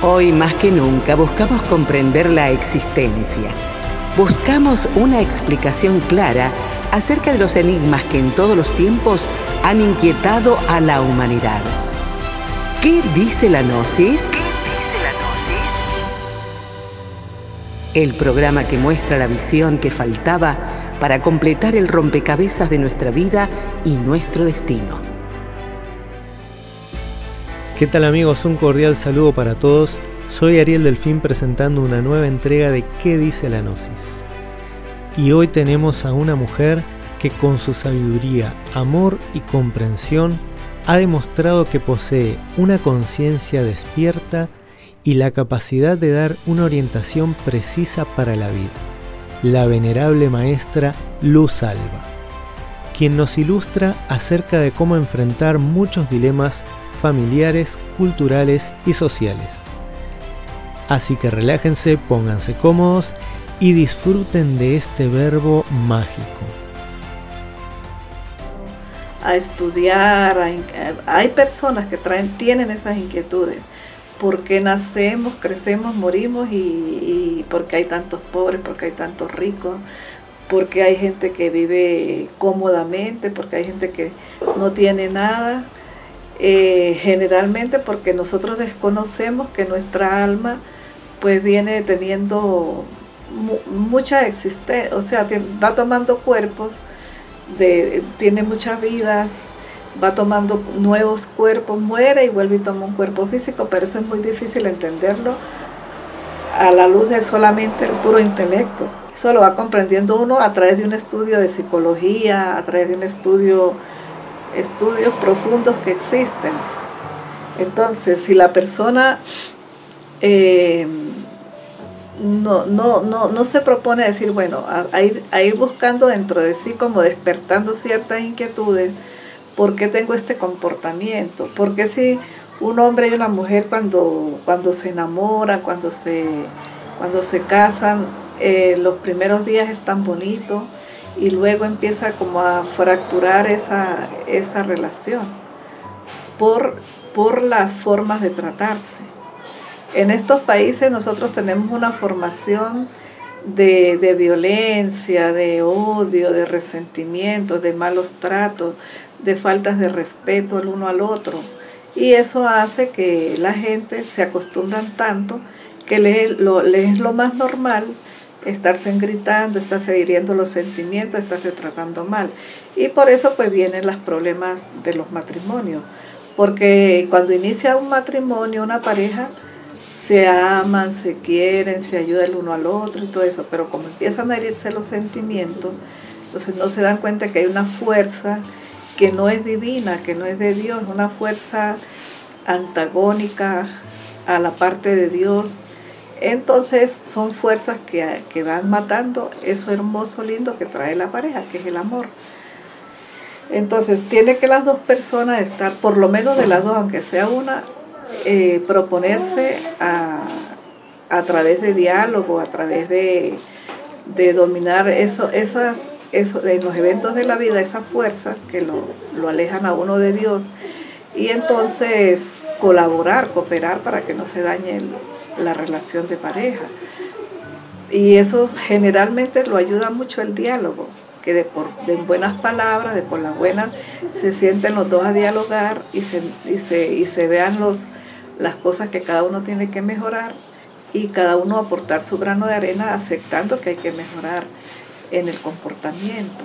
Hoy más que nunca buscamos comprender la existencia. Buscamos una explicación clara acerca de los enigmas que en todos los tiempos han inquietado a la humanidad. ¿Qué dice la Gnosis? El programa que muestra la visión que faltaba para completar el rompecabezas de nuestra vida y nuestro destino. ¿Qué tal amigos? Un cordial saludo para todos. Soy Ariel Delfín presentando una nueva entrega de ¿Qué dice la Gnosis? Y hoy tenemos a una mujer que con su sabiduría, amor y comprensión ha demostrado que posee una conciencia despierta y la capacidad de dar una orientación precisa para la vida. La venerable maestra Luz Alba, quien nos ilustra acerca de cómo enfrentar muchos dilemas familiares, culturales y sociales. Así que relájense, pónganse cómodos y disfruten de este verbo mágico. A estudiar, hay personas que traen, tienen esas inquietudes. ¿Por qué nacemos, crecemos, morimos y, y por qué hay tantos pobres, por qué hay tantos ricos? porque hay gente que vive cómodamente, porque hay gente que no tiene nada. Eh, generalmente porque nosotros desconocemos que nuestra alma pues viene teniendo mucha existencia, o sea, va tomando cuerpos, tiene muchas vidas, va tomando nuevos cuerpos, muere y vuelve y toma un cuerpo físico, pero eso es muy difícil entenderlo a la luz de solamente el puro intelecto. Eso lo va comprendiendo uno a través de un estudio de psicología, a través de un estudio estudios profundos que existen. Entonces, si la persona eh, no, no, no, no, se propone decir, bueno, a, ir, a, ir, buscando dentro de sí, como despertando ciertas inquietudes, ¿por qué tengo este comportamiento? ¿Por qué si un hombre y una mujer cuando, cuando se enamoran, cuando se, cuando se casan, eh, los primeros días están bonitos? Y luego empieza como a fracturar esa, esa relación por, por las formas de tratarse. En estos países nosotros tenemos una formación de, de, violencia, de odio, de resentimiento, de malos tratos, de faltas de respeto el uno al otro. Y eso hace que la gente se acostumbran tanto que le, es lo más normal estarse gritando, estarse hiriendo los sentimientos, estarse tratando mal. Y por eso pues vienen los problemas de los matrimonios. Porque cuando inicia un matrimonio, una pareja, se aman, se quieren, se ayuda el uno al otro y todo eso, pero como empiezan a herirse los sentimientos, entonces no se dan cuenta que hay una fuerza que no es divina, que no es de Dios, una fuerza antagónica a la parte de Dios, entonces son fuerzas que, van matando eso hermoso, lindo que trae la pareja, que es el amor. Entonces tiene que las dos personas estar, por lo menos de las dos, aunque sea una, eh, proponerse a, través de diálogo, a través de, dominar eso, esas, eso, en los eventos de la vida, esas fuerzas que lo, lo alejan a uno de Dios. Y entonces colaborar, cooperar para que no se dañe la relación de pareja. Y eso generalmente lo ayuda mucho el diálogo, que de, por, de buenas palabras, de por las buenas, se sienten los dos a dialogar y se, y se, y se vean los, las cosas que cada uno tiene que mejorar y cada uno aportar su grano de arena aceptando que hay que mejorar en el comportamiento,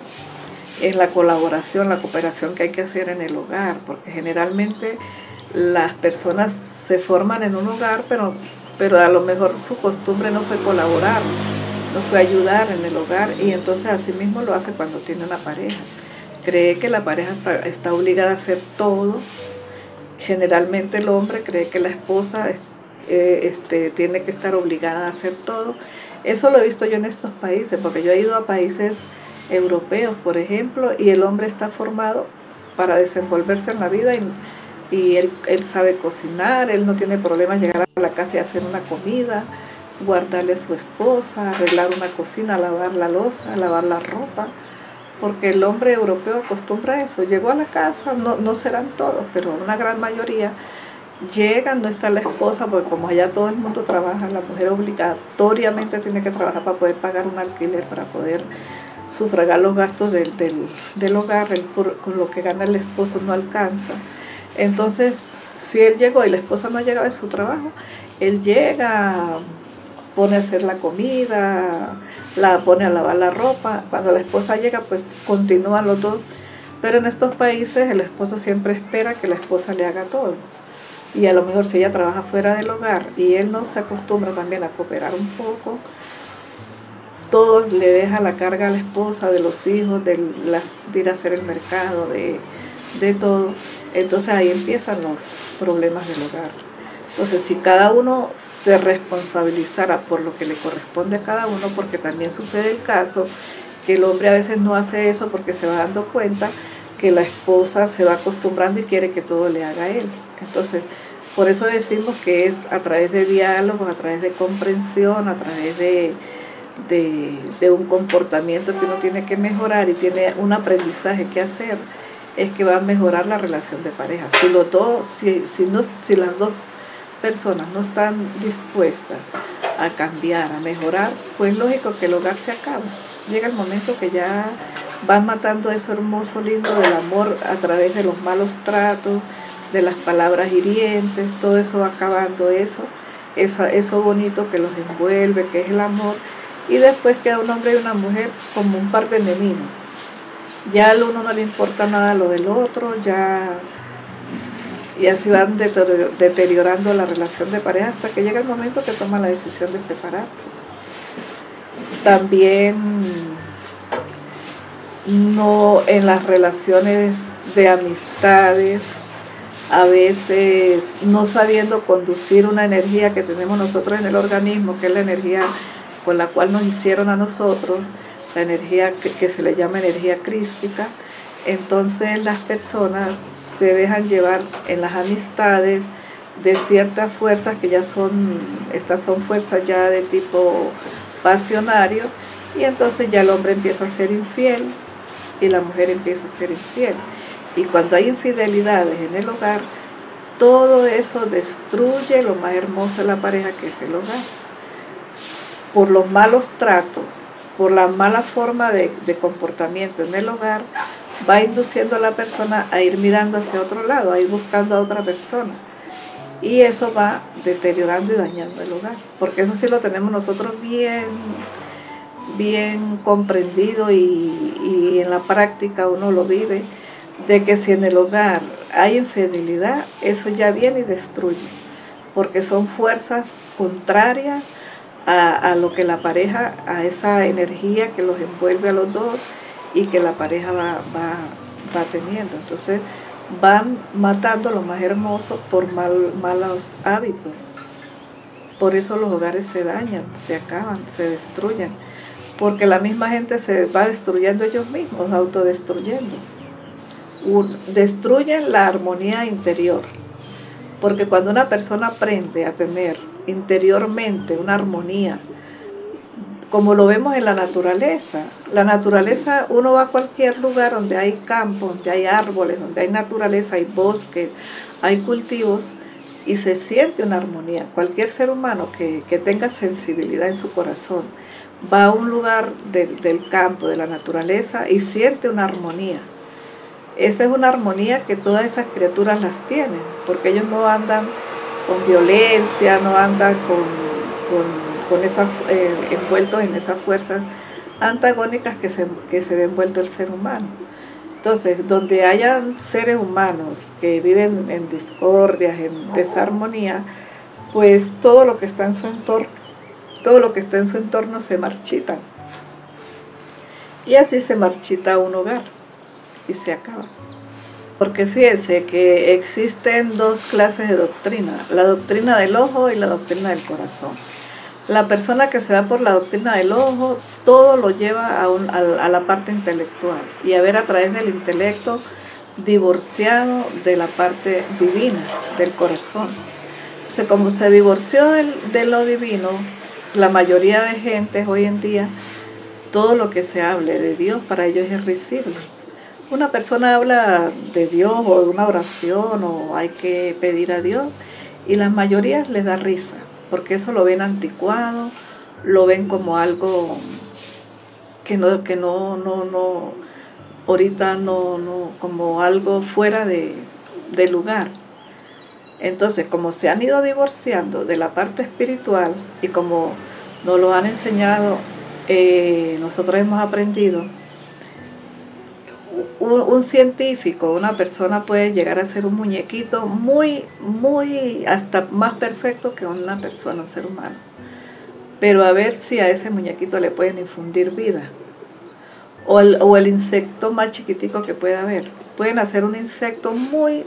en la colaboración, la cooperación que hay que hacer en el hogar, porque generalmente las personas se forman en un hogar, pero pero a lo mejor su costumbre no fue colaborar, no fue ayudar en el hogar y entonces así mismo lo hace cuando tiene una pareja. Cree que la pareja está, obligada a hacer todo. Generalmente el hombre cree que la esposa eh, este, tiene que estar obligada a hacer todo. Eso lo he visto yo en estos países, porque yo he ido a países europeos, por ejemplo, y el hombre está formado para desenvolverse en la vida y él, él sabe cocinar, él no tiene problema llegar a la casa y hacer una comida, guardarle a su esposa, arreglar una cocina, lavar la losa, lavar la ropa, porque el hombre europeo acostumbra a eso. Llegó a la casa, no, no serán todos, pero una gran mayoría llegan, no está la esposa, porque como allá todo el mundo trabaja, la mujer obligatoriamente tiene que trabajar para poder pagar un alquiler, para poder sufragar los gastos del, del, hogar, con lo que gana el esposo no alcanza. Entonces, si él llegó y la esposa no ha llegado de su trabajo, él llega, pone a hacer la comida, la pone a lavar la ropa. Cuando la esposa llega, pues continúan los dos. Pero en estos países el esposo siempre espera que la esposa le haga todo. Y a lo mejor si ella trabaja fuera del hogar y él no se acostumbra también a cooperar un poco, todo le deja la carga a la esposa, de los hijos, de, ir a hacer el mercado, de, de todo. Entonces ahí empiezan los problemas del hogar. Entonces, si cada uno se responsabilizara por lo que le corresponde a cada uno, porque también sucede el caso que el hombre a veces no hace eso porque se va dando cuenta que la esposa se va acostumbrando y quiere que todo le haga él. Entonces, por eso decimos que es a través de diálogo, a través de comprensión, a través de, de, un comportamiento que uno tiene que mejorar y tiene un aprendizaje que hacer, es que va a mejorar la relación de pareja. Si, si, si, no, si las dos personas no están dispuestas a cambiar, a mejorar, pues lógico que el hogar se acaba. Llega el momento que ya van matando eso hermoso, lindo del amor a través de los malos tratos, de las palabras hirientes, todo eso va acabando eso, eso, eso bonito que los envuelve, que es el amor, y después queda un hombre y una mujer como un par de enemigos. Ya al uno no le importa nada lo del otro, ya y así van deteriorando la relación de pareja hasta que llega el momento que toma la decisión de separarse. También no en las relaciones de amistades, a veces no sabiendo conducir una energía que tenemos nosotros en el organismo, que es la energía con la cual nos hicieron a nosotros, la energía que, se le llama energía crística, entonces las personas se dejan llevar en las amistades de ciertas fuerzas que ya son, estas son fuerzas ya de tipo pasionario, y entonces ya el hombre empieza a ser infiel y la mujer empieza a ser infiel. Y cuando hay infidelidades en el hogar, todo eso destruye lo más hermoso de la pareja que es el hogar. Por los malos tratos, por la mala forma de, de comportamiento en el hogar, va induciendo a la persona a ir mirando hacia otro lado, a ir buscando a otra persona. Y eso va deteriorando y dañando el hogar, porque eso sí lo tenemos nosotros bien, bien comprendido y, y en la práctica uno lo vive, de que si en el hogar hay infidelidad, eso ya viene y destruye, porque son fuerzas contrarias a, a, lo que la pareja, a esa energía que los envuelve a los dos, y que la pareja va, va, teniendo. Entonces van matando lo más hermoso por mal, malos hábitos. Por eso los hogares se dañan, se acaban, se destruyen. Porque la misma gente se va destruyendo ellos mismos, autodestruyendo. Destruyen la armonía interior. Porque cuando una persona aprende a tener interiormente una armonía, como lo vemos en la naturaleza. La naturaleza, uno va a cualquier lugar donde hay campos, donde hay árboles, donde hay naturaleza, hay bosques, hay cultivos y se siente una armonía. Cualquier ser humano que, tenga sensibilidad en su corazón va a un lugar del campo, de la naturaleza y siente una armonía. Esa es una armonía que todas esas criaturas las tienen, porque ellos no andan con violencia, no andan con con esas, eh, envueltos en esas fuerzas antagónicas que se, que se ve envuelto el ser humano. Entonces, donde hayan seres humanos que viven en discordias, en desarmonía, pues todo lo que está en su entorno, todo lo que está en su entorno se marchita. Y así se marchita un hogar y se acaba. Porque fíjese que existen dos clases de doctrina, la doctrina del ojo y la doctrina del corazón. La persona que se va por la doctrina del ojo, todo lo lleva a, la parte intelectual y a ver a través del intelecto divorciado de la parte divina, del corazón. O como se divorció de lo divino, la mayoría de gente hoy en día, todo lo que se hable de Dios para ellos es risible. Una persona habla de Dios o de una oración o hay que pedir a Dios y la mayoría les da risa, porque eso lo ven anticuado, lo ven como algo que no, que no, no, no, ahorita no, no, como algo fuera de, lugar. Entonces, como se han ido divorciando de la parte espiritual y como nos lo han enseñado, eh, nosotros hemos aprendido, un, científico, una persona puede llegar a ser un muñequito muy, muy, hasta más perfecto que una persona, un ser humano pero a ver si a ese muñequito le pueden infundir vida. O el, insecto más chiquitico que pueda haber. Pueden hacer un insecto muy,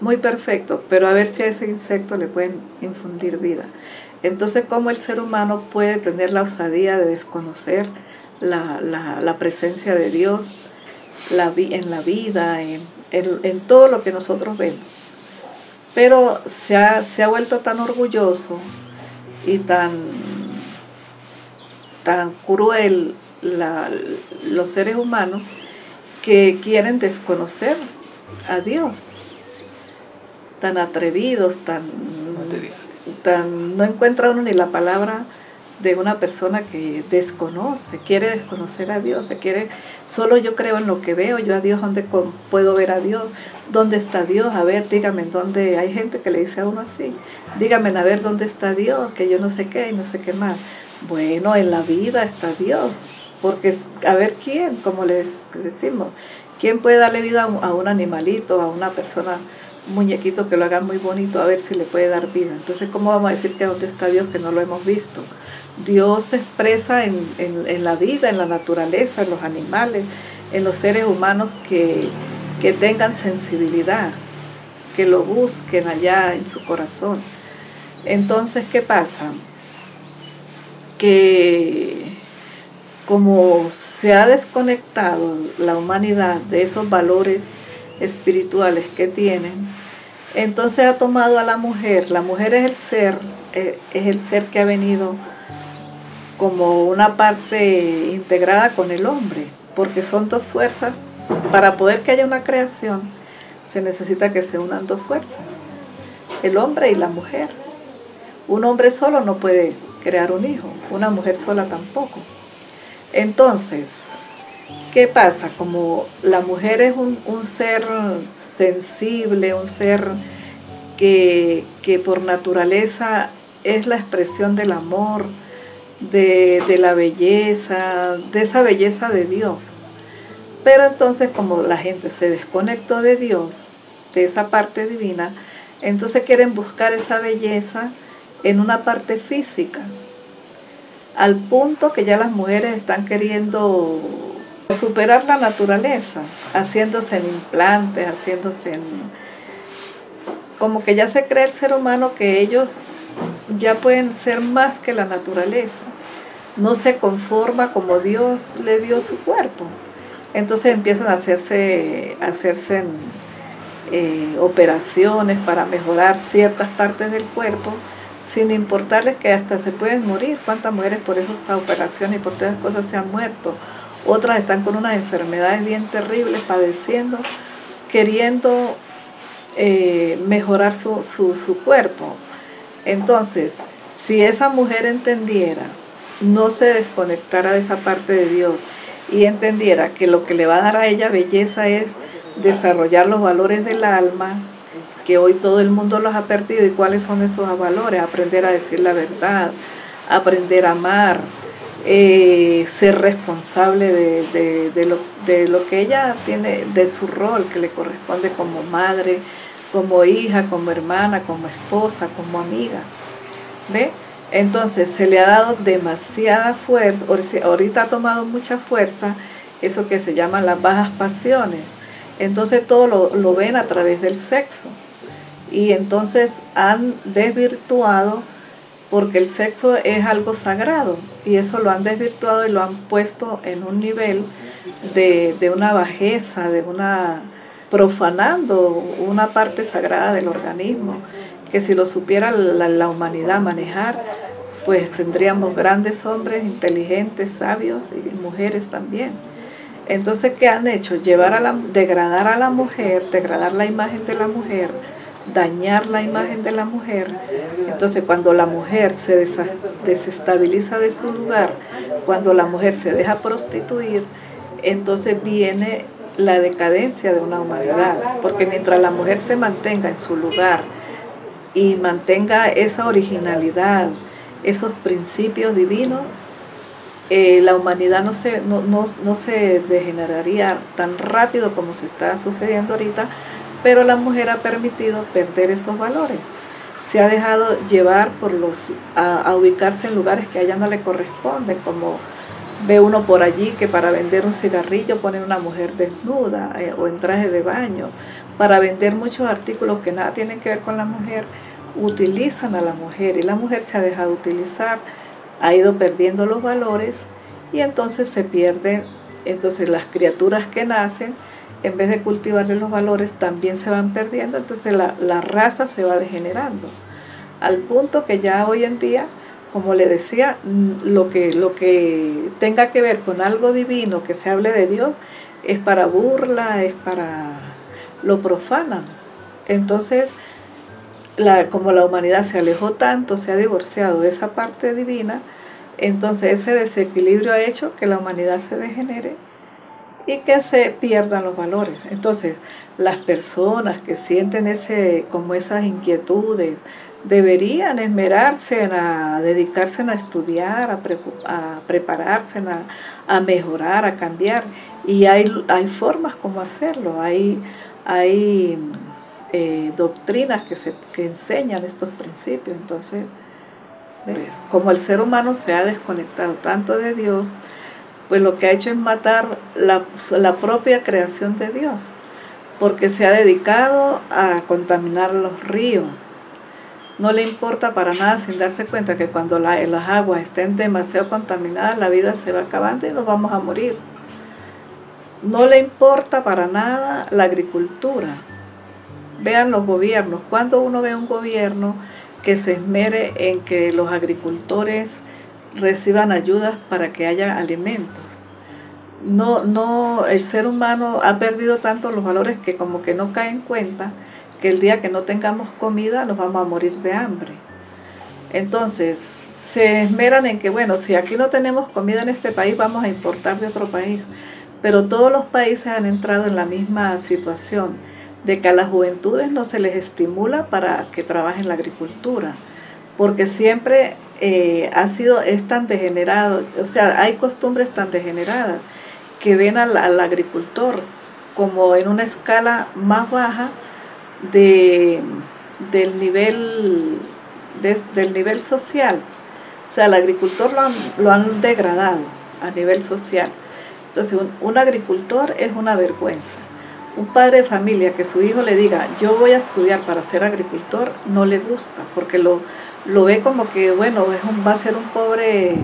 muy perfecto, pero a ver si a ese insecto le pueden infundir vida. Entonces, ¿cómo el ser humano puede tener la osadía de desconocer la, presencia de Dios la, en la vida, en, en, todo lo que nosotros vemos? Pero se ha, se ha vuelto tan orgulloso y tan tan cruel los seres humanos que quieren desconocer a Dios. Tan atrevidos, tan, tan no encuentra uno ni la palabra de una persona que desconoce, quiere desconocer a Dios, se quiere, solo yo creo en lo que veo, yo a Dios, ¿dónde puedo ver a Dios? ¿Dónde está Dios? A ver, dígame, ¿dónde? Hay gente que le dice a uno así, dígame, a ver, ¿dónde está Dios? Que yo no sé qué y no sé qué más. Bueno, en la vida está Dios, porque a ver quién, como les decimos, quién puede darle vida a un animalito, a una persona, muñequito que lo haga muy bonito, a ver si le puede dar vida. Entonces, ¿cómo vamos a decir que dónde está Dios que no lo hemos visto? Dios se expresa en, en, la vida, en la naturaleza, en los animales, en los seres humanos que, que tengan sensibilidad, que lo busquen allá en su corazón. Entonces, ¿qué pasa? que como se ha desconectado la humanidad de esos valores espirituales que tienen, entonces ha tomado a la mujer. La mujer es el ser, eh, es el ser que ha venido como una parte integrada con el hombre, porque son dos fuerzas. Para poder que haya una creación, se necesita que se unan dos fuerzas, el hombre y la mujer. Un hombre solo no puede crear un hijo, una mujer sola tampoco. Entonces, ¿qué pasa? Como la mujer es un, ser sensible, un ser que, por naturaleza es la expresión del amor, de, de, la belleza, de esa belleza de Dios. Pero entonces como la gente se desconectó de Dios, de esa parte divina, entonces quieren buscar esa belleza en una parte física, al punto que ya las mujeres están queriendo superar la naturaleza, haciéndose en implantes, haciéndose en... como que ya se cree el ser humano que ellos ya pueden ser más que la naturaleza, no se conforma como Dios le dio su cuerpo. Entonces empiezan a hacerse, a hacerse eh, operaciones para mejorar ciertas partes del cuerpo sin importarles que hasta se pueden morir. ¿Cuántas mujeres por esas operaciones y por todas las cosas se han muerto? Otras están con unas enfermedades bien terribles, padeciendo, queriendo eh, mejorar su, su cuerpo. Entonces, si esa mujer entendiera, no se desconectara de esa parte de Dios y entendiera que lo que le va a dar a ella belleza es desarrollar los valores del alma, que hoy todo el mundo los ha perdido y cuáles son esos valores, aprender a decir la verdad, aprender a amar, eh, ser responsable de, lo, de lo que ella tiene, de su rol que le corresponde como madre, como hija, como hermana, como esposa, como amiga. ¿Ve? Entonces se le ha dado demasiada fuerza, ahorita ha tomado mucha fuerza eso que se llama las bajas pasiones. Entonces todo lo, lo ven a través del sexo y entonces han desvirtuado porque el sexo es algo sagrado y eso lo han desvirtuado y lo han puesto en un nivel de, una bajeza, de una profanando una parte sagrada del organismo, que si lo supiera la, humanidad manejar, pues tendríamos grandes hombres inteligentes, sabios y mujeres también. Entonces, ¿qué han hecho? Llevar a la, degradar a la mujer, degradar la imagen de la mujer, dañar la imagen de la mujer. Entonces, cuando la mujer se desestabiliza de su lugar, cuando la mujer se deja prostituir, entonces viene la decadencia de una humanidad, porque mientras la mujer se mantenga en su lugar y mantenga esa originalidad, esos principios divinos, eh, la humanidad no se, no, no se degeneraría tan rápido como se está sucediendo ahorita, pero la mujer ha permitido perder esos valores. Se ha dejado llevar por los, a, ubicarse en lugares que a ella no le corresponden, como ve uno por allí que para vender un cigarrillo ponen una mujer desnuda eh, o en traje de baño. Para vender muchos artículos que nada tienen que ver con la mujer, utilizan a la mujer y la mujer se ha dejado utilizar, ha ido perdiendo los valores y entonces se pierden, entonces las criaturas que nacen en vez de cultivarle los valores, también se van perdiendo, entonces la, raza se va degenerando. Al punto que ya hoy en día, como le decía, mm, lo que, lo que tenga que ver con algo divino, que se hable de Dios, es para burla, es para lo profanan. Entonces, como la humanidad se alejó tanto, se ha divorciado de esa parte divina, entonces ese desequilibrio ha hecho que la humanidad se degenere y que se pierdan los valores. Entonces, las personas que sienten ese, como esas inquietudes deberían esmerarse en a dedicarse a estudiar, a, prepararse, a, mejorar, a cambiar. Y hay, hay formas como hacerlo, hay, hay eh, doctrinas que, se, que enseñan estos principios. Entonces, como el ser humano se ha desconectado tanto de Dios, pues lo que ha hecho es matar la, la propia creación de Dios, porque se ha dedicado a contaminar los ríos. No le importa para nada sin darse cuenta que cuando las aguas estén demasiado contaminadas, la vida se va acabando y nos vamos a morir. No le importa para nada la agricultura. Vean los gobiernos. Cuando uno ve un gobierno que se esmere en que los agricultores reciban ayudas para que haya alimentos. No, no, el ser humano ha perdido tanto los valores que como que no cae en cuenta que el día que no tengamos comida nos vamos a morir de hambre. Entonces, se esmeran en que, bueno, si aquí no tenemos comida en este país, vamos a importar de otro país. Pero todos los países han entrado en la misma situación, de que a las juventudes no se les estimula para que trabajen la agricultura, porque siempre eh, ha sido, es tan degenerado, o sea, hay costumbres tan degeneradas que ven al, agricultor como en una escala más baja de, del, nivel, del nivel social. O sea, al agricultor lo han, lo han degradado a nivel social. Entonces, un agricultor es una vergüenza. Un padre de familia que su hijo le diga, yo voy a estudiar para ser agricultor, no le gusta, porque lo, lo ve como que, bueno, va a ser un pobre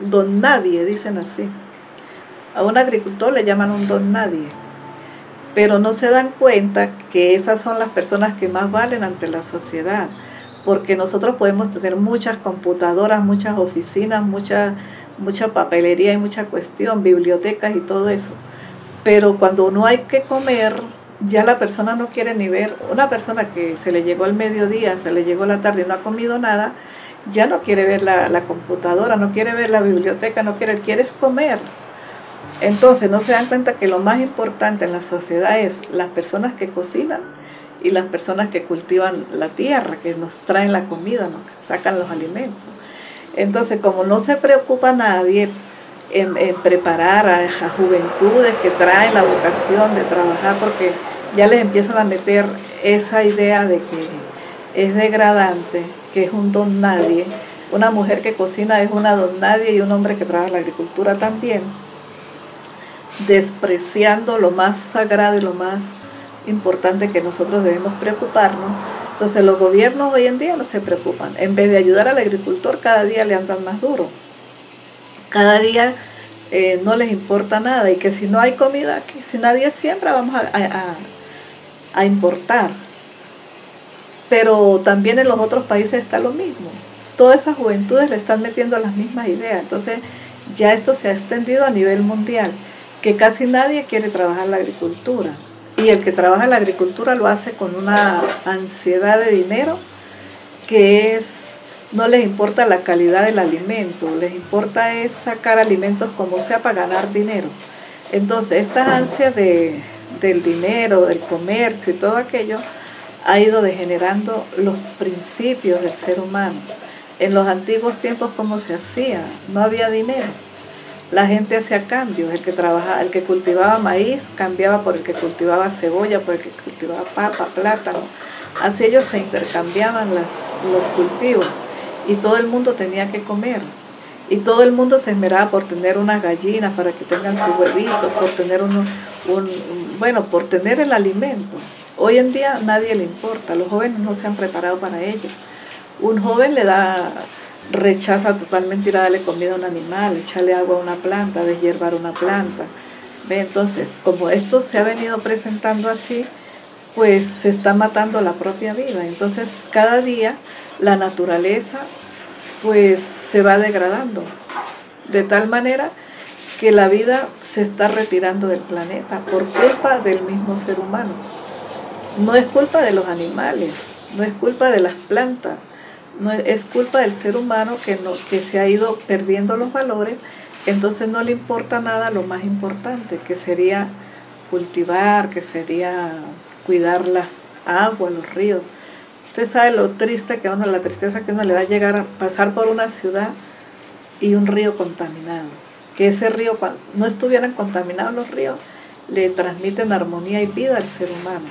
don nadie, dicen así. A un agricultor le llaman un don nadie, pero no se dan cuenta que esas son las personas que más valen ante la sociedad, porque nosotros podemos tener muchas computadoras, muchas oficinas, mucha, mucha papelería y mucha cuestión, bibliotecas y todo eso, pero cuando no hay que comer, ya la persona no quiere ni ver, una persona que se le llegó al mediodía, se le llegó la tarde y no ha comido nada, ya no quiere ver la, computadora, no quiere ver la biblioteca, no quiere, quiere comer. Entonces no se dan cuenta que lo más importante en la sociedad es las personas que cocinan y las personas que cultivan la tierra, que nos traen la comida, nos sacan los alimentos. Entonces, como no se preocupa nadie en, preparar a, a, juventudes que traen la vocación de trabajar porque ya les empiezan a meter esa idea de que es degradante, que es un don nadie. Una mujer que cocina es una don nadie y un hombre que trabaja en la agricultura también, despreciando lo más sagrado y lo más importante que nosotros debemos preocuparnos. Entonces los gobiernos hoy en día no se preocupan. En vez de ayudar al agricultor, cada día le andan más duro cada día eh, no les importa nada y que si no hay comida, que si nadie siembra, vamos a, importar. Pero también en los otros países está lo mismo. Todas esas juventudes le están metiendo las mismas ideas. Entonces ya esto se ha extendido a nivel mundial. que casi nadie quiere trabajar la agricultura. Y el que trabaja la agricultura lo hace con una ansiedad de dinero que es, no les importa la calidad del alimento, les importa es sacar alimentos como sea para ganar dinero. Entonces, esta ansia de, del dinero, del comercio y todo aquello ha ido degenerando los principios del ser humano. En los antiguos tiempos, ¿cómo se hacía? No había dinero. La gente hacía cambios. El que, trabajaba, el que cultivaba maíz cambiaba por el que cultivaba cebolla, por el que cultivaba papa, plátano. Así ellos se intercambiaban los cultivos y todo el mundo tenía que comer. Y todo el mundo se esmeraba por tener unas gallinas para que tengan sus huevitos, por tener un, bueno, por tener el alimento. Hoy en día nadie le importa, los jóvenes no se han preparado para ello. Un joven le da, rechaza totalmente ir a darle comida a un animal, echarle agua a una planta, deshiervar una planta. ¿Ve? Entonces, como esto se ha venido presentando así, pues se está matando la propia vida. Entonces, cada día la naturaleza pues se va degradando de tal manera que la vida se está retirando del planeta por culpa del mismo ser humano. No es culpa de los animales, no es culpa de las plantas, no es culpa del ser humano que, no, que se ha ido perdiendo los valores, entonces no le importa nada lo más importante, que sería cultivar, que sería cuidar las aguas, los ríos. Usted sabe lo triste que uno, la tristeza que uno le da llegar a pasar por una ciudad y un río contaminado. Que ese río, cuando no estuvieran contaminados los ríos, le transmiten armonía y vida al ser humano.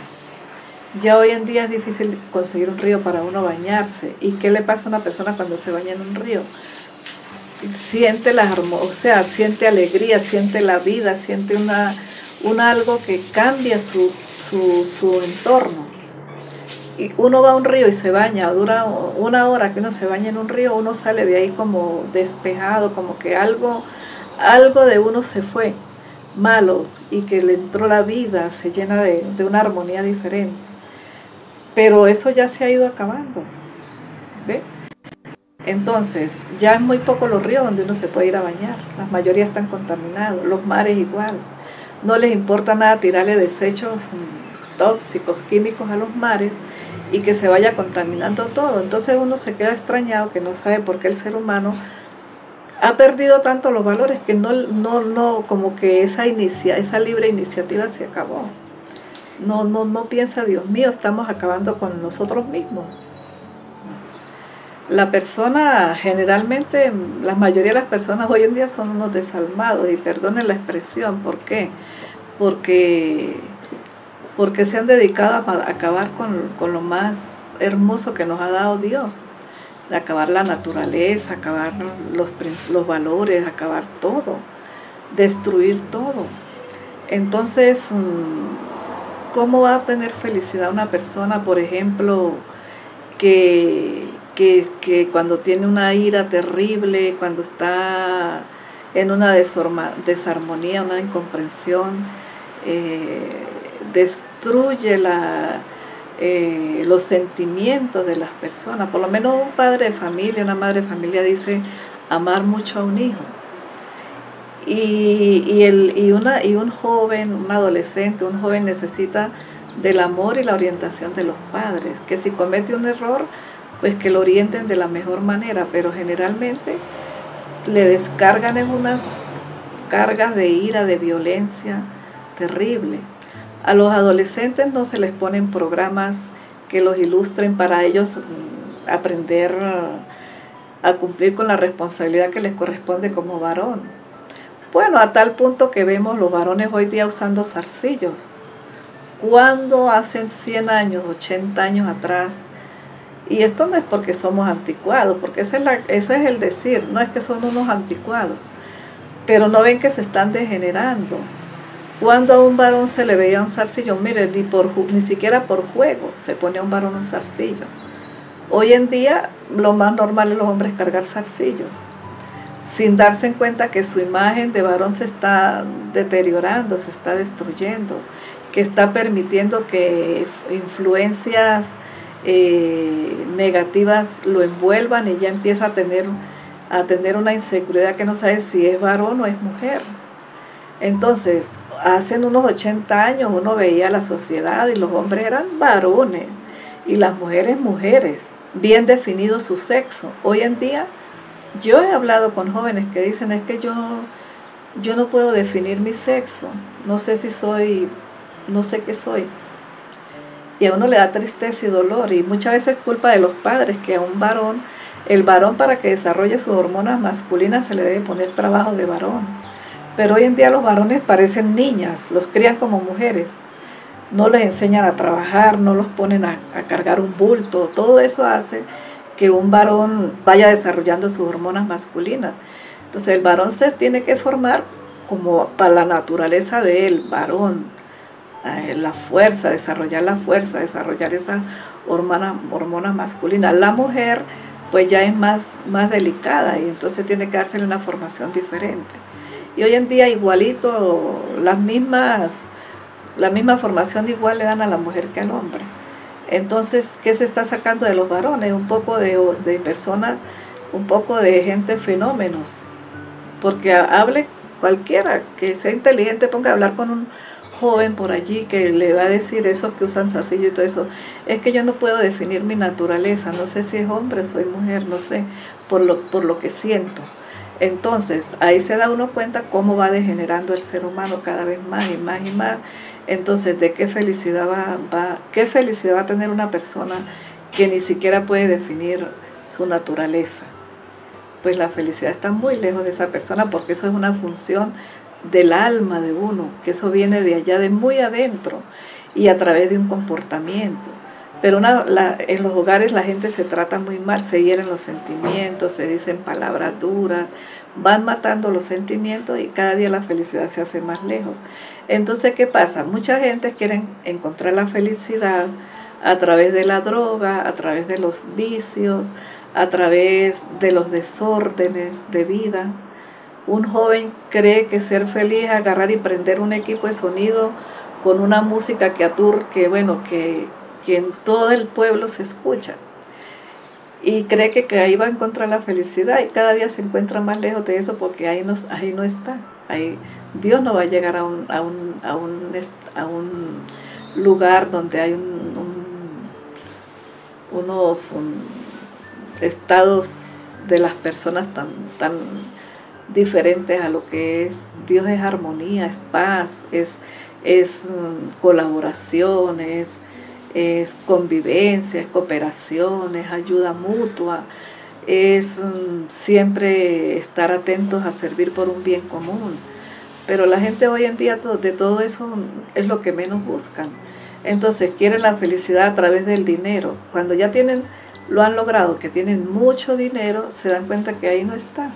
Ya hoy en día es difícil conseguir un río para uno bañarse. ¿Y qué le pasa a una persona cuando se baña en un río? Siente la o sea, siente alegría, siente la vida, siente una, un algo que cambia su, su, su entorno y uno va a un río y se baña, dura una hora que uno se baña en un río, uno sale de ahí como despejado, como que algo, algo de uno se fue malo y que le entró la vida, se llena de, una armonía diferente. Pero eso ya se ha ido acabando. ¿Ve? Entonces, ya es muy poco los ríos donde uno se puede ir a bañar. La mayoría están contaminados, los mares igual. No les importa nada tirarle desechos tóxicos, químicos a los mares y que se vaya contaminando todo. Entonces uno se queda extrañado que no sabe por qué el ser humano ha perdido tanto los valores que no, no, no, como que esa, inicia, esa libre iniciativa se acabó. No, no, no piensa, Dios mío, estamos acabando con nosotros mismos. La persona, generalmente, la mayoría de las personas hoy en día son unos desalmados, y perdonen la expresión, ¿por qué? Porque porque se han dedicado a acabar con, lo más hermoso que nos ha dado Dios, acabar la naturaleza, acabar los, los valores, acabar todo, destruir todo. Entonces, mm, ¿cómo va a tener felicidad una persona, por ejemplo, que, que, cuando tiene una ira terrible, cuando está en una desarmonía, una incomprensión, eh, destruye eh, los sentimientos de las personas. Por lo menos un padre de familia, una madre de familia dice amar mucho a un hijo. Y, el, y, una, y un joven, un adolescente, un joven necesita del amor y la orientación de los padres, que si comete un error, pues que lo orienten de la mejor manera, pero generalmente le descargan en unas cargas de ira, de violencia terrible. A los adolescentes no se les ponen programas que los ilustren para ellos mm, aprender a cumplir con la responsabilidad que les corresponde como varón. Bueno, a tal punto que vemos los varones hoy día usando zarcillos. Cuando hacen 100 años, 80 años atrás, y esto no es porque somos anticuados, porque ese es, ese es el decir, no es que son unos anticuados, pero no ven que se están degenerando. Cuando a un varón se le veía un zarcillo, mire, ni, por, ni siquiera por juego se pone a un varón un zarcillo. Hoy en día lo más normal es los hombres cargar zarcillos, sin darse en cuenta que su imagen de varón se está deteriorando, se está destruyendo, que está permitiendo que influencias eh, negativas lo envuelvan y ya empieza a tener, a tener una inseguridad que no sabe si es varón o es mujer. Entonces, hace unos 80 años uno veía la sociedad y los hombres eran varones y las mujeres mujeres, bien definido su sexo. Hoy en día yo he hablado con jóvenes que dicen es que yo, yo no puedo definir mi sexo, no sé si soy, no sé qué soy. Y a uno le da tristeza y dolor y muchas veces es culpa de los padres que a un varón, el varón para que desarrolle sus hormonas masculinas se le debe poner trabajo de varón. Pero hoy en día los varones parecen niñas, los crían como mujeres no les enseñan a trabajar, no los ponen a, cargar un bulto, todo eso hace que un varón vaya desarrollando sus hormonas masculinas. Entonces el varón se tiene que formar como para la naturaleza de él, varón, eh, la fuerza, desarrollar la fuerza, desarrollar esas hormonas, hormonas masculinas. La mujer pues ya es más, más delicada y entonces tiene que dársele una formación diferente. Y hoy en día igualito las mismas la misma formación igual le dan a la mujer que al hombre. Entonces, ¿qué se está sacando de los varones? Un poco de, de personas, un poco de gente fenómenos. Porque hable cualquiera que sea inteligente, ponga a hablar con un joven por allí que le va a decir esos que usan zarcillo y todo eso. Es que yo no puedo definir mi naturaleza, no sé si es hombre soy mujer, no sé, por lo, por lo que siento. Entonces, ahí se da uno cuenta cómo va degenerando el ser humano cada vez más y más y más. Entonces, ¿de qué felicidad va, va, qué felicidad va a tener una persona que ni siquiera puede definir su naturaleza? Pues la felicidad está muy lejos de esa persona porque eso es una función del alma de uno, que eso viene de allá, de muy adentro y a través de un comportamiento. Pero en los hogares la gente se trata muy mal, se hieren los sentimientos, se dicen palabras duras, van matando los sentimientos y cada día la felicidad se hace más lejos. Entonces, ¿qué pasa? Mucha gente quiere encontrar la felicidad a través de la droga, a través de los vicios, a través de los desórdenes de vida. Un joven cree que ser feliz es agarrar y prender un equipo de sonido con una música que atur, que bueno, que que en todo el pueblo se escucha. Y cree que, ahí va a encontrar la felicidad y cada día se encuentra más lejos de eso porque ahí no, ahí no está. Ahí, Dios no va a llegar a un, a un, a un, a un lugar donde hay unos estados de las personas tan, tan diferentes a lo que es. Dios es armonía, es paz, es, es mm, colaboración, es es convivencia, es cooperación, es ayuda mutua, es mm, siempre estar atentos a servir por un bien común. Pero la gente hoy en día de todo eso es lo que menos buscan. Entonces quieren la felicidad a través del dinero. Cuando ya tienen, lo han logrado, que tienen mucho dinero, se dan cuenta que ahí no está.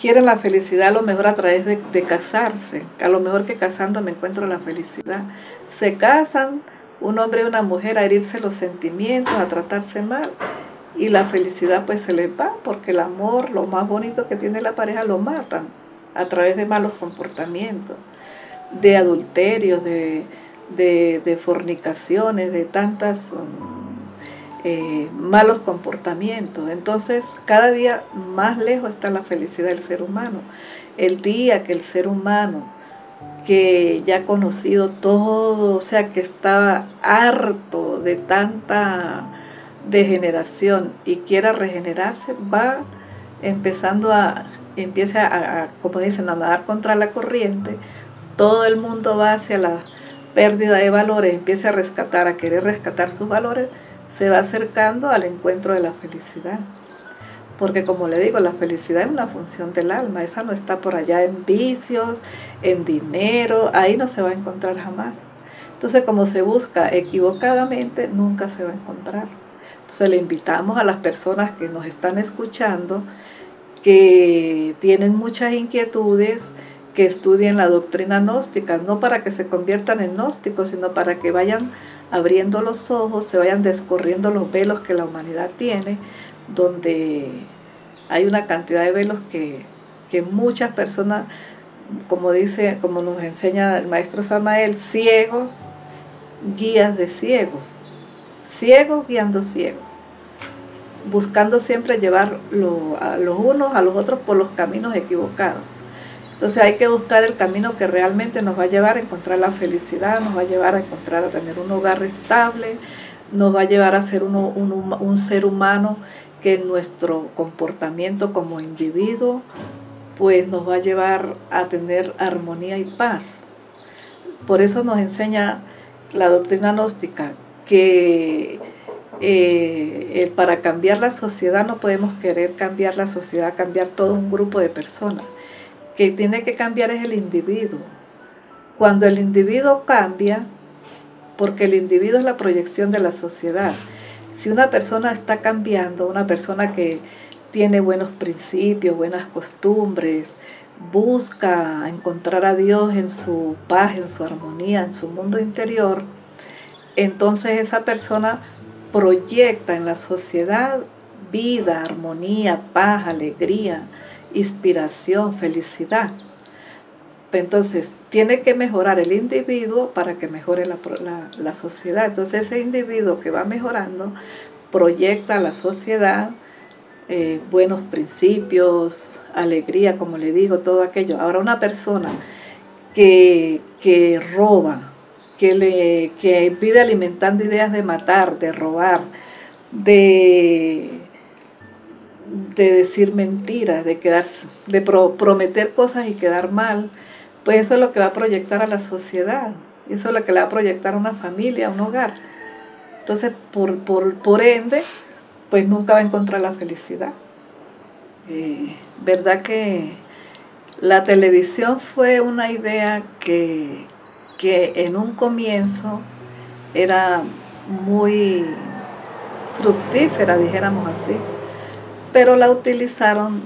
Quieren la felicidad a lo mejor a través de casarse. A lo mejor que casando me encuentro la felicidad. Se casan, un hombre y una mujer a herirse los sentimientos, a tratarse mal. Y la felicidad pues se les va porque el amor, lo más bonito que tiene la pareja, lo matan a través de malos comportamientos, de adulterios, de, fornicaciones, de tantas um, eh, malos comportamientos. Entonces cada día más lejos está la felicidad del ser humano. El día que el ser humano que ya ha conocido todo, o sea, que estaba harto de tanta degeneración y quiera regenerarse, va empezando a, empieza a, como dicen, a nadar contra la corriente, todo el mundo va hacia la pérdida de valores, empieza a rescatar, a querer rescatar sus valores, se va acercando al encuentro de la felicidad. Porque como le digo, la felicidad es una función del alma, esa no está por allá en vicios, en dinero, ahí no se va a encontrar jamás. Entonces, como se busca equivocadamente, nunca se va a encontrar. Entonces, le invitamos a las personas que nos están escuchando, que tienen muchas inquietudes, que estudien la doctrina gnóstica, no para que se conviertan en gnósticos, sino para que vayan abriendo los ojos, se vayan descorriendo los velos que la humanidad tiene, donde hay una cantidad de velos que, muchas personas, como dice, como nos enseña el maestro Samael, ciegos, guías de ciegos, ciegos guiando ciegos, buscando siempre llevar a los unos a los otros por los caminos equivocados. Entonces hay que buscar el camino que realmente nos va a llevar a encontrar la felicidad, nos va a llevar a encontrar a tener un hogar estable, nos va a llevar a ser un, un ser humano que nuestro comportamiento como individuo pues nos va a llevar a tener armonía y paz. Por eso nos enseña la doctrina gnóstica que eh, para cambiar la sociedad no podemos querer cambiar la sociedad, cambiar todo un grupo de personas. Que tiene que cambiar es el individuo. Cuando el individuo cambia, porque el individuo es la proyección de la sociedad. Si una persona está cambiando, una persona que tiene buenos principios, buenas costumbres, busca encontrar a Dios en su paz, en su armonía, en su mundo interior, entonces esa persona proyecta en la sociedad vida, armonía, paz, alegría, inspiración, felicidad. Entonces, tiene que mejorar el individuo para que mejore la, sociedad. Entonces, ese individuo que va mejorando proyecta a la sociedad eh, buenos principios, alegría, como le digo, todo aquello. Ahora, una persona que, que roba, que, le, que vive alimentando ideas de matar, de robar, de, de decir mentiras, de, quedar, de prometer cosas y quedar mal, pues eso es lo que va a proyectar a la sociedad, eso es lo que le va a proyectar a una familia, a un hogar. Entonces, por, por, por ende, pues nunca va a encontrar la felicidad. Eh, ¿Verdad que la televisión fue una idea que, que en un comienzo era muy fructífera, dijéramos así, pero la utilizaron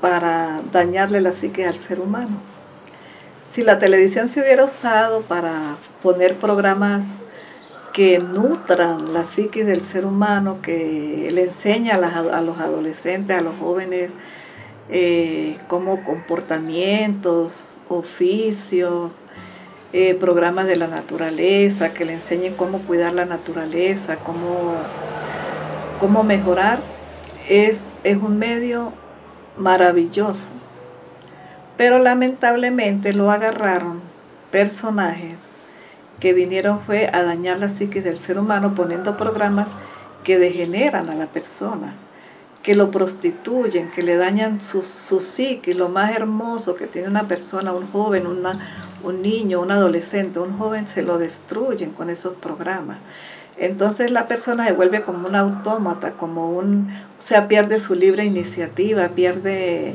para dañarle la psique al ser humano. Si la televisión se hubiera usado para poner programas que nutran la psique del ser humano, que le enseña a, los adolescentes, a los jóvenes, eh, como comportamientos, oficios, eh, programas de la naturaleza, que le enseñen cómo cuidar la naturaleza, cómo, cómo mejorar, es, es un medio maravilloso. Pero lamentablemente lo agarraron personajes que vinieron fue a dañar la psique del ser humano poniendo programas que degeneran a la persona, que lo prostituyen, que le dañan su, su psique, lo más hermoso que tiene una persona, un joven, una, un niño, un adolescente, un joven, se lo destruyen con esos programas. Entonces la persona se vuelve como un autómata, como un, o sea, pierde su libre iniciativa, pierde,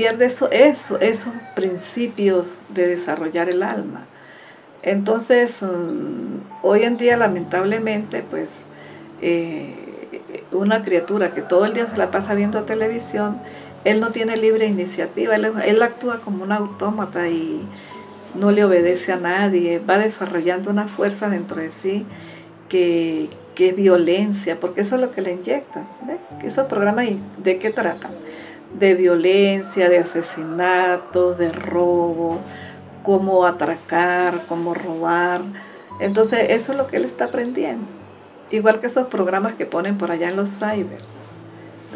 pierde eso, eso, esos principios de desarrollar el alma. Entonces, mm, hoy en día lamentablemente, pues, eh, una criatura que todo el día se la pasa viendo televisión, él no tiene libre iniciativa, él, él actúa como un autómata y no le obedece a nadie, va desarrollando una fuerza dentro de sí que, es violencia, porque eso es lo que le inyectan. Esos programas, ¿de qué tratan? De violencia, de asesinato, de robo, cómo atracar, cómo robar. Entonces eso es lo que él está aprendiendo. Igual que esos programas que ponen por allá en los cyber.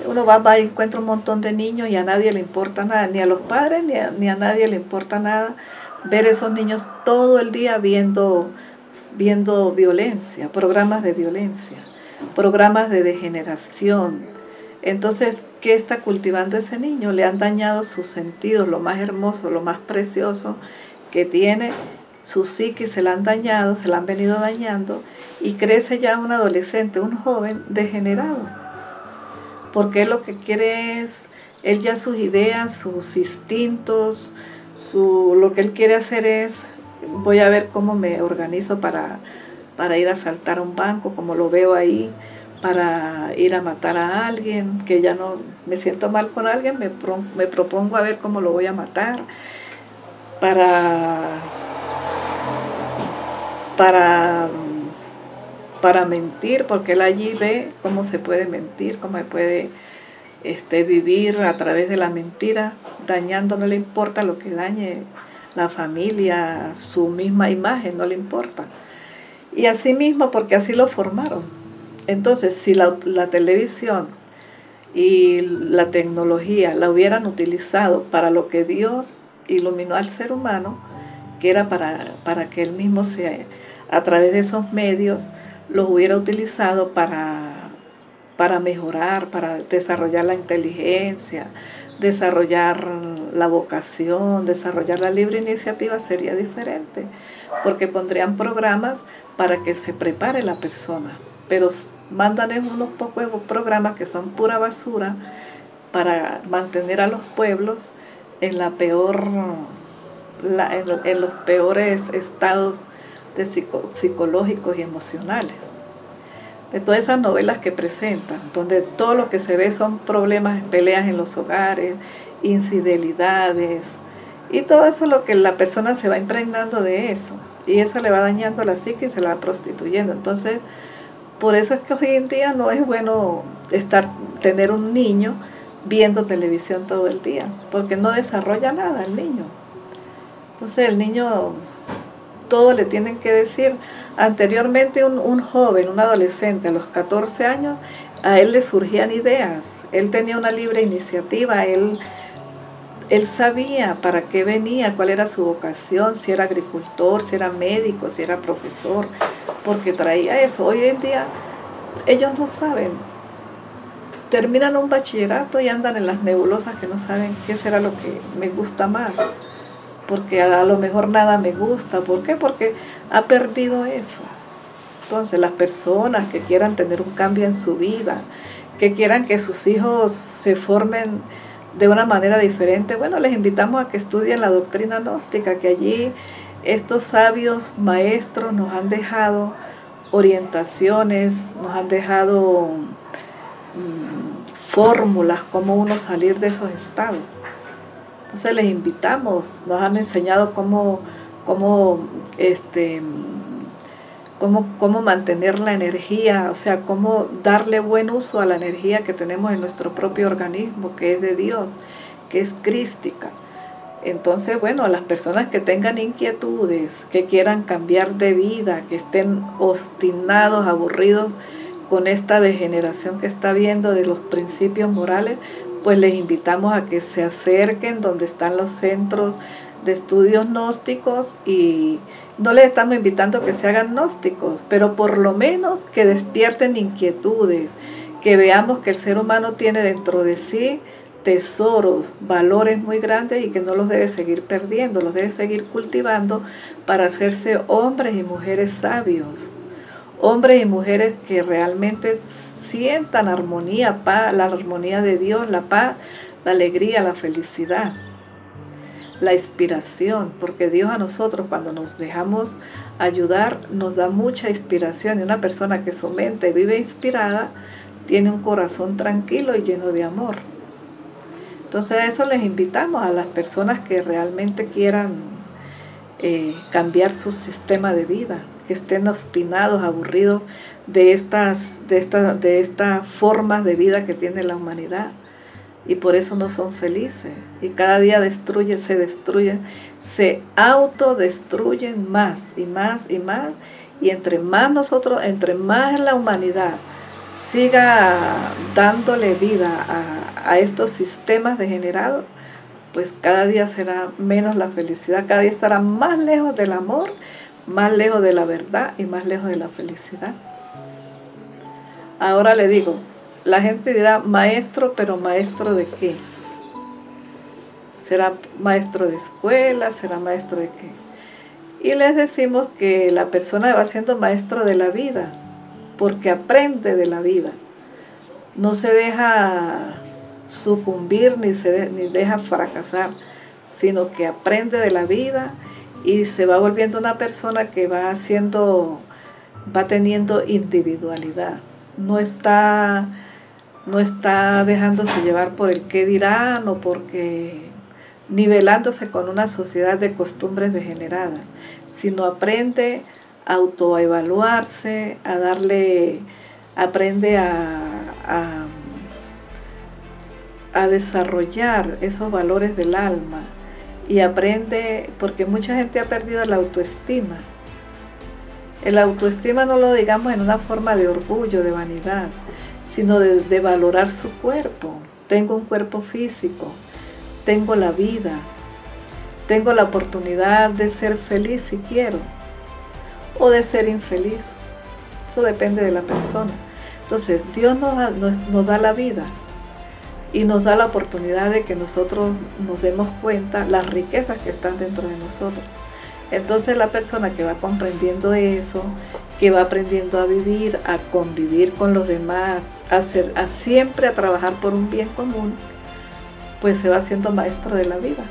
Uno va, va y encuentra un montón de niños y a nadie le importa nada, ni a los padres ni a, ni a nadie le importa nada ver esos niños todo el día viendo, viendo violencia, programas de violencia, programas de degeneración. Entonces, ¿qué está cultivando ese niño? Le han dañado sus sentidos, lo más hermoso, lo más precioso, que tiene su psique se la han dañado, se la han venido dañando y crece ya un adolescente, un joven degenerado. Porque lo que quiere es, él ya sus ideas, sus instintos, su, lo que él quiere hacer es, voy a ver cómo me organizo para, para ir a saltar a un banco, como lo veo ahí, para ir a matar a alguien, que ya no me siento mal con alguien, me, me propongo a ver cómo lo voy a matar para, para, para mentir, porque él allí ve cómo se puede mentir, cómo se puede este, vivir a través de la mentira, dañando, no le importa lo que dañe la familia, su misma imagen, no le importa. Y así mismo, porque así lo formaron. Entonces, si la, televisión y la tecnología la hubieran utilizado para lo que Dios iluminó al ser humano, que era para, para que él mismo se, a través de esos medios los hubiera utilizado para, para mejorar, para desarrollar la inteligencia, desarrollar la vocación, desarrollar la libre iniciativa sería diferente, porque pondrían programas para que se prepare la persona, pero mándales unos pocos programas que son pura basura para mantener a los pueblos en la peor en, los peores estados de psicológicos y emocionales. De todas esas novelas que presentan, donde todo lo que se ve son problemas, peleas en los hogares, infidelidades, y todo eso lo que la persona se va impregnando de eso, y eso le va dañando la psique y se la va prostituyendo. Entonces, por eso es que hoy en día no es bueno estar, tener un niño viendo televisión todo el día, porque no desarrolla nada el niño. Entonces el niño todo le tienen que decir. Anteriormente un, joven, un adolescente a los 14 años, a él le surgían ideas, él tenía una libre iniciativa, él, él sabía para qué venía, cuál era su vocación, si era agricultor, si era médico, si era profesor, porque traía eso. Hoy en día ellos no saben. Terminan un bachillerato y andan en las nebulosas que no saben qué será lo que me gusta más porque a lo mejor nada me gusta. ¿Por qué? Porque ha perdido eso. Entonces las personas que quieran tener un cambio en su vida, que quieran que sus hijos se formen de una manera diferente, bueno, les invitamos a que estudien la doctrina gnóstica, que allí estos sabios maestros nos han dejado orientaciones, nos han dejado mm, fórmulas, cómo uno salir de esos estados. Entonces les invitamos, nos han enseñado cómo, cómo, este, cómo, cómo mantener la energía, o sea, cómo darle buen uso a la energía que tenemos en nuestro propio organismo, que es de Dios, que es crística. Entonces, bueno, las personas que tengan inquietudes, que quieran cambiar de vida, que estén obstinados, aburridos con esta degeneración que está viendo de los principios morales, pues les invitamos a que se acerquen donde están los centros de estudios gnósticos y no les estamos invitando a que se hagan gnósticos, pero por lo menos que despierten inquietudes, que veamos que el ser humano tiene dentro de sí tesoros, valores muy grandes y que no los debe seguir perdiendo, los debe seguir cultivando para hacerse hombres y mujeres sabios, hombres y mujeres que realmente sientan armonía, paz, la armonía de Dios, la paz, la alegría, la felicidad, la inspiración, porque Dios a nosotros cuando nos dejamos ayudar nos da mucha inspiración y una persona que su mente vive inspirada tiene un corazón tranquilo y lleno de amor. Entonces a eso les invitamos a las personas que realmente quieran eh, cambiar su sistema de vida, que estén obstinados, aburridos de estas, de, esta, de estas formas de vida que tiene la humanidad. Y por eso no son felices. Y cada día destruyen, se destruyen, se autodestruyen más y más y más. Y entre más nosotros, entre más la humanidad siga dándole vida a, a estos sistemas degenerados, pues cada día será menos la felicidad, cada día estará más lejos del amor, más lejos de la verdad y más lejos de la felicidad. Ahora le digo, la gente dirá maestro, pero maestro de qué? ¿Será maestro de escuela? ¿Será maestro de qué? Y les decimos que la persona va siendo maestro de la vida, porque aprende de la vida. No se deja sucumbir ni se ni deja fracasar, sino que aprende de la vida y se va volviendo una persona que va haciendo, va teniendo individualidad no está, no está dejándose llevar por el qué dirán o porque nivelándose con una sociedad de costumbres degeneradas, sino aprende a autoevaluarse, a darle, aprende a, a, a desarrollar esos valores del alma y aprende, porque mucha gente ha perdido la autoestima. El autoestima no lo digamos en una forma de orgullo, de vanidad, sino de, valorar su cuerpo. Tengo un cuerpo físico, tengo la vida, tengo la oportunidad de ser feliz si quiero o de ser infeliz. Eso depende de la persona. Entonces, Dios nos, da la vida y nos da la oportunidad de que nosotros nos demos cuenta las riquezas que están dentro de nosotros. Entonces la persona que va comprendiendo eso, que va aprendiendo a vivir, a convivir con los demás, a, a siempre a trabajar por un bien común, pues se va haciendo maestro de la vida.